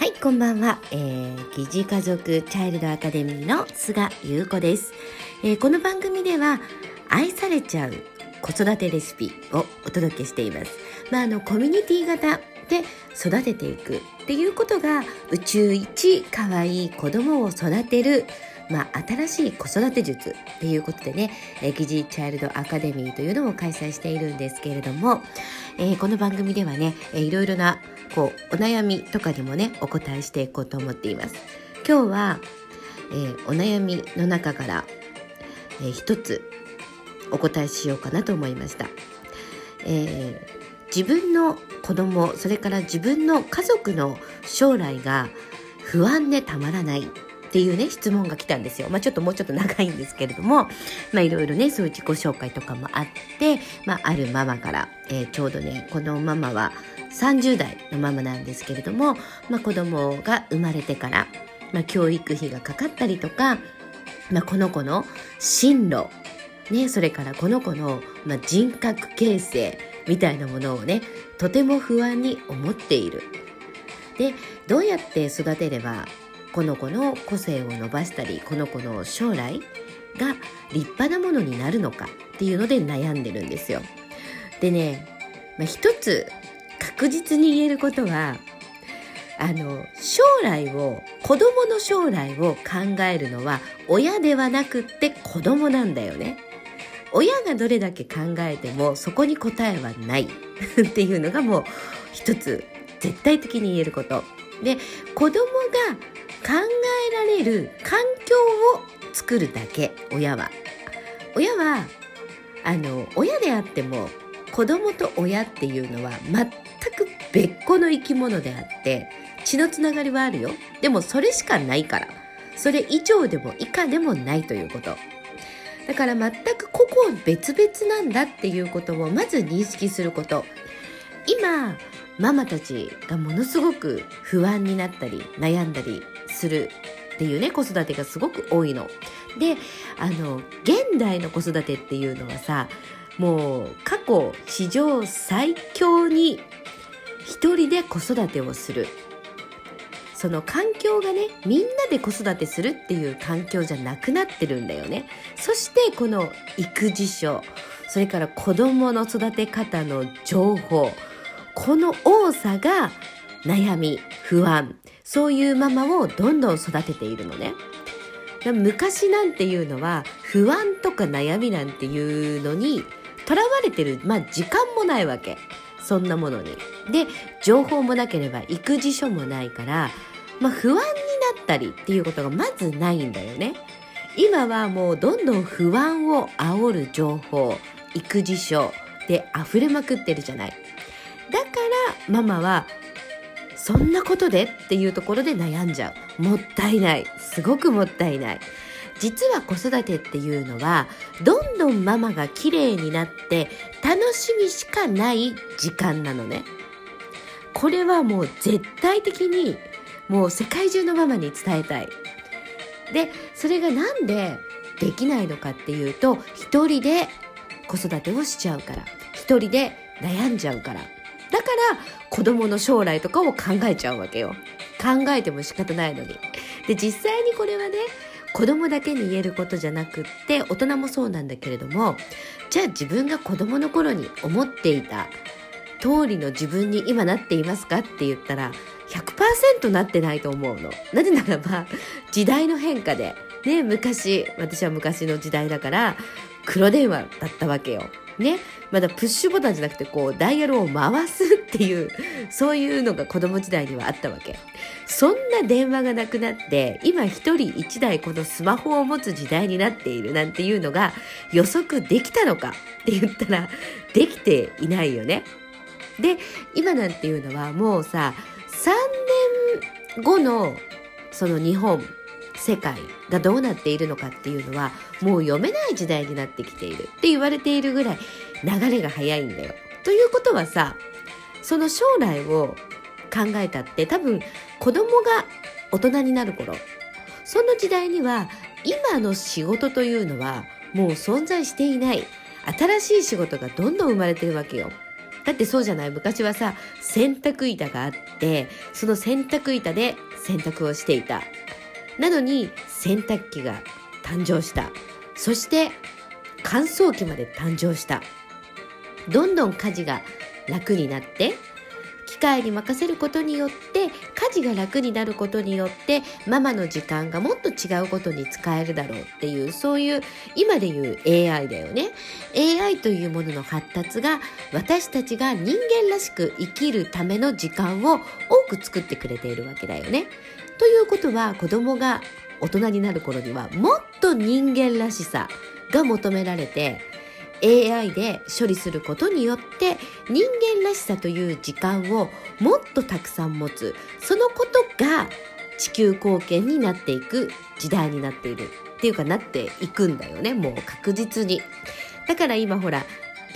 はい、こんばんは。えー、疑似家族チャイルドアカデミーの菅優子です、えーこの番組では愛されちゃう子育てレシピをお届けしています。まあ、あの、コミュニティ型で育てていくっていうことが宇宙一可愛い子供を育てるまあ、新しい子育て術っていうことでね、えー疑似チャイルドアカデミーというのを開催しているんですけれども、えーこの番組ではね、えーいろいろなこうお悩みとかにもねお答えしていこうと思っています。今日は、えーお悩みの中から、えー一つお答えしようかなと思いました、えー自分の子供それから自分の家族の将来が不安でたまらない。っていうね質問が来たんですよ。まあちょっともうちょっと長いんですけれども、まあいろいろねそういう自己紹介とかもあって、まああるママから、えーちょうどねこのママは30代のママなんですけれども、まあ子供が生まれてから、まあ教育費がかかったりとか、まあこの子の進路、ね、それからこの子の、まあ、人格形成みたいなものをねとても不安に思っている。でどうやって育てればこの子の個性を伸ばしたりこの子の将来が立派なものになるのかっていうので悩んでるんですよ。でね、まあ、一つ確実に言えることはあの将来を子供の将来を考えるのは親ではなくって子供なんだよね。親がどれだけ考えてもそこに答えはないっていうのがもう一つ絶対的に言えること。で子供が考えられる環境を作るだけ親は。親はあの親であっても子供と親っていうのは全く別個の生き物であって血のつながりはあるよ。でもそれしかないから。それ以上でも以下でもないということ。だから全く個々別々なんだっていうことをまず認識すること。今ママたちがものすごく不安になったり悩んだりするっていうね子育てがすごく多いの。であの現代の子育てっていうのはさもう過去史上最強に一人で子育てをする。その環境がねみんなで子育てするっていう環境じゃなくなってるんだよね。そしてこの育児書それから子供の育て方の情報この多さが悩み不安。そういうママをどんどん育てているのね。昔なんていうのは不安とか悩みなんていうのにとらわれてるまあ時間もないわけ。そんなものに。で情報もなければ育児書もないから、まあ、不安になったりっていうことがまずないんだよね。今はもうどんどん不安を煽る情報育児書で溢れまくってるじゃない。だからママはそんなことでっていうところで悩んじゃう。もったいない。すごくもったいない。実は子育てっていうのはどんどんママが綺麗になって楽しみしかない時間なのね。これはもう絶対的にもう世界中のママに伝えたい。でそれがなんでできないのかっていうと一人で子育てをしちゃうから。一人で悩んじゃうから。だから子供の将来とかを考えちゃうわけよ考えても仕方ないのにで実際にこれはね子供だけに言えることじゃなくって大人もそうなんだけれどもじゃあ自分が子供の頃に思っていた通りの自分に今なっていますかって言ったら100%なってないと思うの。なぜならば時代の変化でね昔私は昔の時代だから黒電話だったわけよ。ねまだプッシュボタンじゃなくてこうダイヤルを回すっていうそういうのが子供時代にはあったわけ。そんな電話がなくなって今一人一台このスマホを持つ時代になっているなんていうのが予測できたのかって言ったらできていないよね。で今なんていうのはもうさ3年後のその日本世界がどうなっているのかっていうのはもう読めない時代になってきているって言われているぐらい流れが早いんだよ。ということはさその将来を考えたって多分子供が大人になる頃その時代には今の仕事というのはもう存在していない新しい仕事がどんどん生まれてるわけよ。だってそうじゃない？昔はさ洗濯板があってその洗濯板で洗濯をしていたなのに洗濯機が誕生した。そして乾燥機まで誕生した。どんどん家事が楽になって機械に任せることによって家事が楽になることによってママの時間がもっと違うことに使えるだろうっていうそういう今で言う AI だよね。AI というものの発達が私たちが人間らしく生きるための時間を多く作ってくれているわけだよね。ということは子供が大人になる頃にはもっと人間らしさが求められて AI で処理することによって人間らしさという時間をもっとたくさん持つ。そのことが地球貢献になっていく時代になっている。っていうかなっていくんだよねもう確実に。だから今ほら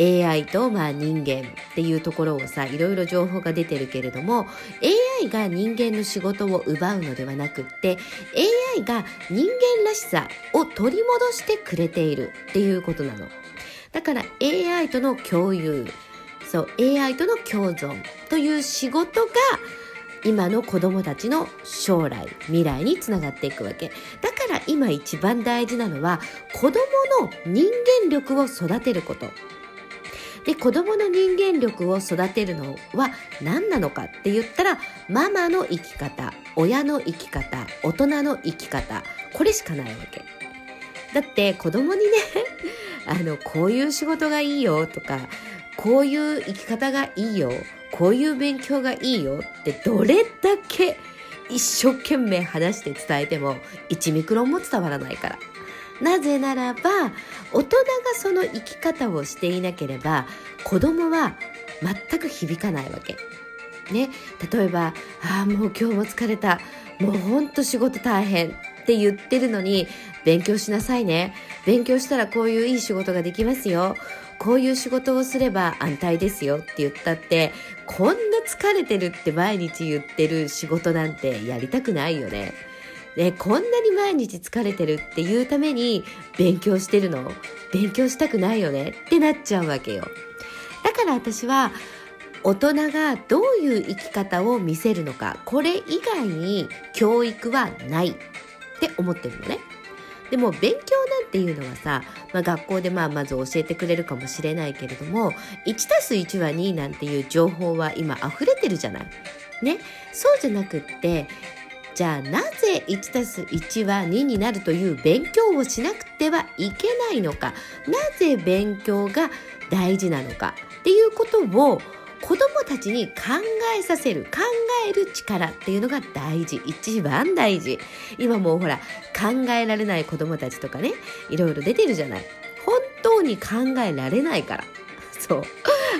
AI とまあ人間っていうところをさいろいろ情報が出てるけれども AI が人間の仕事を奪うのではなくって AI が人間らしさを取り戻してくれているっていうことなの。だから AI との共有そう AI との共存という仕事が今の子供たちの将来未来につながっていくわけだから今一番大事なのは子供の人間力を育てることで子供の人間力を育てるのは何なのかって言ったらママの生き方親の生き方大人の生き方これしかないわけだって子供にね あのこういう仕事がいいよとかこういう生き方がいいよこういう勉強がいいよってどれだけ一生懸命話して伝えても1ミクロンも伝わらないから。なぜならば大人がその生き方をしていなければ子供は全く響かないわけ。ね、例えば「ああもう今日も疲れた。もうほんと仕事大変」って言ってるのに勉強しなさいね。勉強したらこういういい仕事ができますよ。こういう仕事をすれば安泰ですよ。って言ったってこんな疲れてるって毎日言ってる仕事なんてやりたくないよね。ね、こんなに毎日疲れてるっていうために勉強してるの？勉強したくないよね？ってなっちゃうわけよ。だから私は大人がどういう生き方を見せるのかこれ以外に教育はないって思ってるのね。でも勉強なんていうのはさ、まあ、学校でまあまず教えてくれるかもしれないけれども 1+1 は2なんていう情報は今溢れてるじゃない。ね、そうじゃなくってじゃあなぜ 1+1 は2になるという勉強をしなくてはいけないのか。なぜ勉強が大事なのか。っていうことを子供たちに考えさせる考える力っていうのが大事。一番大事。今もうほら考えられない子供たちとかねいろいろ出てるじゃない。本当に考えられないから。そう。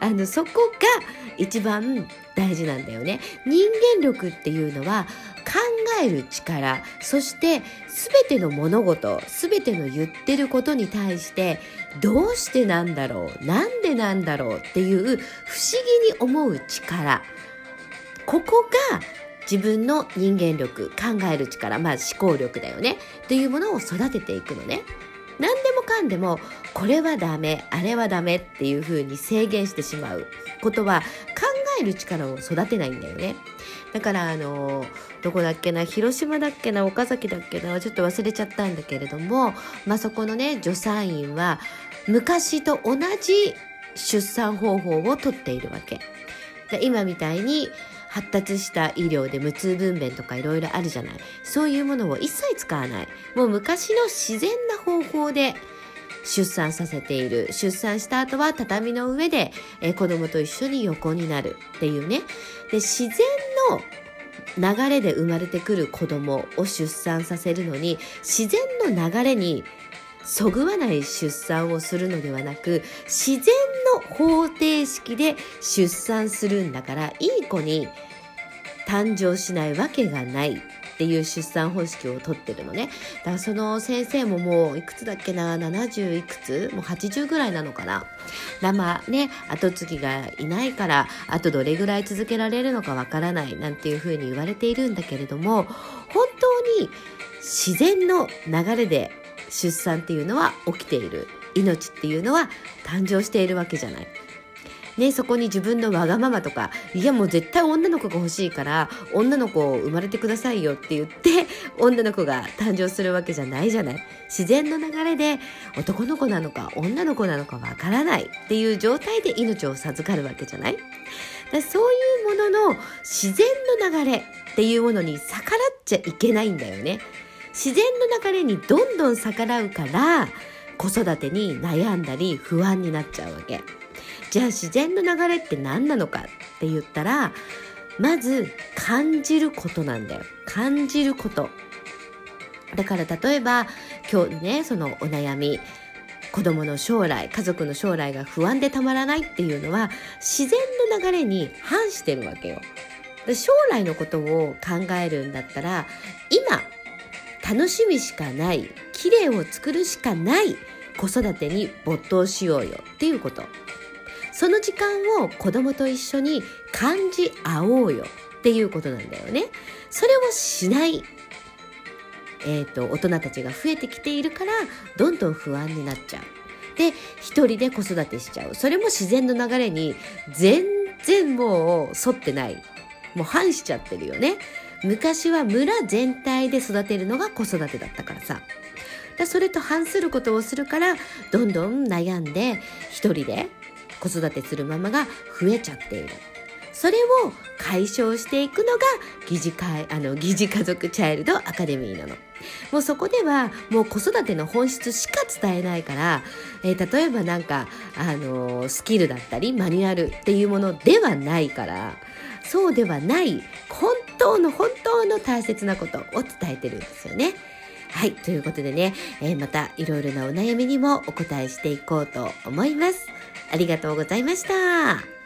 あのそこが一番大事なんだよね。人間力っていうのは考える力そして全ての物事全ての言ってることに対してどうしてなんだろうなんでなんだろうっていう不思議に思う力。ここが自分の人間力考える力まあ思考力だよねというものを育てていくのね。何でもかんでもこれはダメあれはダメっていうふうに制限してしまう。ことはえる力を育てないんだよね。だからあのどこだっけな広島だっけな岡崎だっけなちょっと忘れちゃったんだけれども、まあ、そこのね助産院は昔と同じ出産方法をとっているわけ。今みたいに発達した医療で無痛分娩とかいろいろあるじゃない。そういうものを一切使わない。もう昔の自然な方法で出産させている。出産した後は畳の上で、えー、子供と一緒に横になるっていうね。で自然の流れで生まれてくる子供を出産させるのに自然の流れにそぐわない出産をするのではなく自然の方程式で出産するんだからいい子に誕生しないわけがない。っていう出産方式をとってるのね。だからその先生ももういくつだっけな？70いくつ？もう80ぐらいなのかな？生ね後継ぎがいないからあとどれぐらい続けられるのかわからないなんていうふうに言われているんだけれども本当に自然の流れで出産っていうのは起きている。命っていうのは誕生しているわけじゃない。ね、そこに自分のわがままとか、いやもう絶対女の子が欲しいから、女の子を生まれてくださいよって言って、女の子が誕生するわけじゃないじゃない。自然の流れで男の子なのか女の子なのかわからないっていう状態で命を授かるわけじゃないだそういうものの自然の流れっていうものに逆らっちゃいけないんだよね。自然の流れにどんどん逆らうから子育てに悩んだり不安になっちゃうわけ。じゃあ自然の流れって何なのかって言ったらまず感じることなんだよ。感じること。だから例えば今日ねそのお悩み子供の将来家族の将来が不安でたまらないっていうのは自然の流れに反してるわけよ。将来のことを考えるんだったら今楽しみしかない綺麗を作るしかない子育てに没頭しようよっていうことその時間を子供と一緒に感じ合おうよっていうことなんだよね。それをしないえーと、大人たちが増えてきているからどんどん不安になっちゃう。で一人で子育てしちゃう。それも自然の流れに全然もう沿ってない。もう反しちゃってるよね。昔は村全体で育てるのが子育てだったからさ。だそれと反することをするからどんどん悩んで一人で子育てするママが増えちゃっているそれを解消していくのが疑似会あの疑似家族チャイルドアカデミーなの。もうそこではもう子育ての本質しか伝えないから、えー、例えばなんか、あのー、スキルだったりマニュアルっていうものではないからそうではない本当の本当の大切なことを伝えてるんですよね。はい。ということでね、えー、またいろいろなお悩みにもお答えしていこうと思います。ありがとうございました。